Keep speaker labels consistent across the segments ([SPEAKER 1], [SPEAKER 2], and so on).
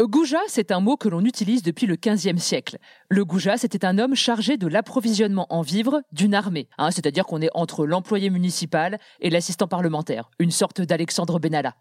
[SPEAKER 1] Euh, Goujat, c'est un mot que l'on utilise depuis le XVe siècle. Le goujat, c'était un homme chargé de l'approvisionnement en vivres d'une armée. hein, C'est-à-dire qu'on est entre l'employé municipal et l'assistant parlementaire, une sorte d'Alexandre Benalla.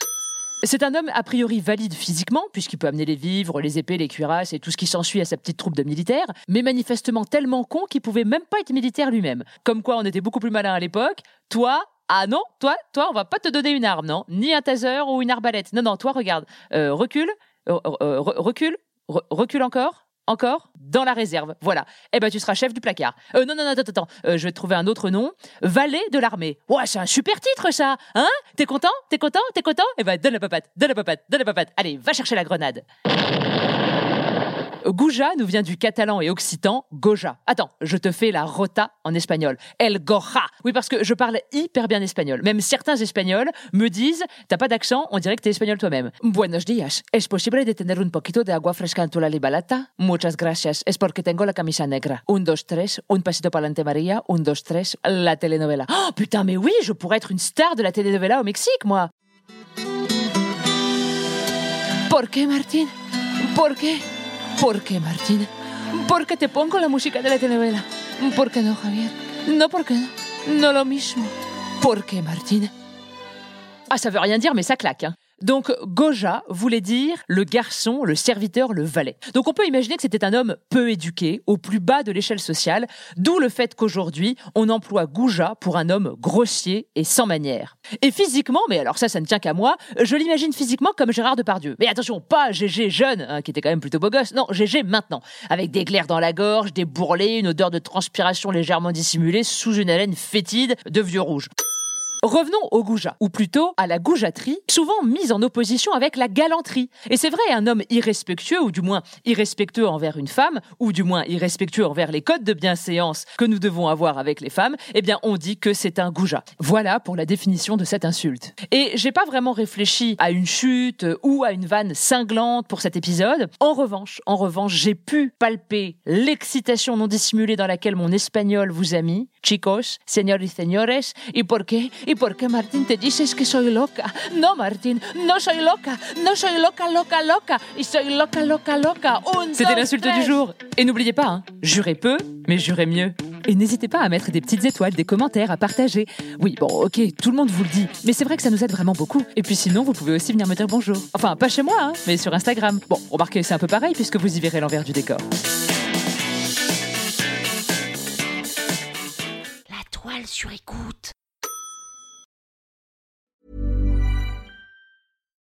[SPEAKER 1] C'est un homme a priori valide physiquement, puisqu'il peut amener les vivres, les épées, les cuirasses et tout ce qui s'ensuit à sa petite troupe de militaires, mais manifestement tellement con qu'il pouvait même pas être militaire lui-même. Comme quoi on était beaucoup plus malin à l'époque. Toi, ah non, toi, toi, on va pas te donner une arme, non? Ni un taser ou une arbalète. Non, non, toi, regarde, euh, recule, re- recule, re- recule encore, encore, dans la réserve. Voilà. Eh ben, tu seras chef du placard. Euh, non, non, non, attends, attends. Euh, je vais te trouver un autre nom. Valet de l'armée. Ouais, c'est un super titre, ça. Hein? T'es content? T'es content? T'es content? Eh ben, donne la papate, donne la papate, donne la papate. Allez, va chercher la grenade. Gouja nous vient du catalan et occitan goja. Attends, je te fais la rota en espagnol. El goja. Oui, parce que je parle hyper bien espagnol. Même certains espagnols me disent, t'as pas d'accent, on dirait que t'es espagnol toi-même. Buenos días. ¿Es posible de tener un poquito de agua fresca en tu la libalata? Muchas gracias. Es porque tengo la camisa negra. Un, dos, tres. Un pasito pa'lante María. Un, dos, tres. La telenovela. Oh, putain, mais oui, je pourrais être une star de la telenovela au Mexique, moi. ¿Por qué, Martín? ¿Por qué, Martín? Porque te pongo la música de la telenovela. ¿Por qué no, Javier? No, ¿por qué no? No lo mismo. ¿Por qué, Martín? Ah, ça veut rien dire, mais ça claque. hein. Donc, Goja voulait dire le garçon, le serviteur, le valet. Donc, on peut imaginer que c'était un homme peu éduqué, au plus bas de l'échelle sociale, d'où le fait qu'aujourd'hui, on emploie Gouja pour un homme grossier et sans manières. Et physiquement, mais alors ça, ça ne tient qu'à moi, je l'imagine physiquement comme Gérard Depardieu. Mais attention, pas GG jeune, hein, qui était quand même plutôt beau gosse, non, GG maintenant, avec des glaires dans la gorge, des bourrelets, une odeur de transpiration légèrement dissimulée, sous une haleine fétide de vieux rouge. Revenons au goujat, ou plutôt à la goujaterie, souvent mise en opposition avec la galanterie. Et c'est vrai, un homme irrespectueux, ou du moins irrespectueux envers une femme, ou du moins irrespectueux envers les codes de bienséance que nous devons avoir avec les femmes, eh bien on dit que c'est un goujat. Voilà pour la définition de cette insulte. Et j'ai pas vraiment réfléchi à une chute ou à une vanne cinglante pour cet épisode. En revanche, en revanche, j'ai pu palper l'excitation non dissimulée dans laquelle mon espagnol vous a mis. Chicos, señores y señores, ¿y por qué? ¿Y por qué, Martín, te dices que soy loca? No, Martín, no soy loca, no soy loca, loca, loca, y soy loca, loca, loca. C'était l'insulte du jour. Et n'oubliez pas, hein, jurez peu, mais jurez mieux. Et n'hésitez pas à mettre des petites étoiles, des commentaires, à partager. Oui, bon, ok, tout le monde vous le dit, mais c'est vrai que ça nous aide vraiment beaucoup. Et puis sinon, vous pouvez aussi venir me dire bonjour. Enfin, pas chez moi, hein, mais sur Instagram. Bon, remarquez, c'est un peu pareil puisque vous y verrez l'envers du décor.
[SPEAKER 2] La toile sur écoute.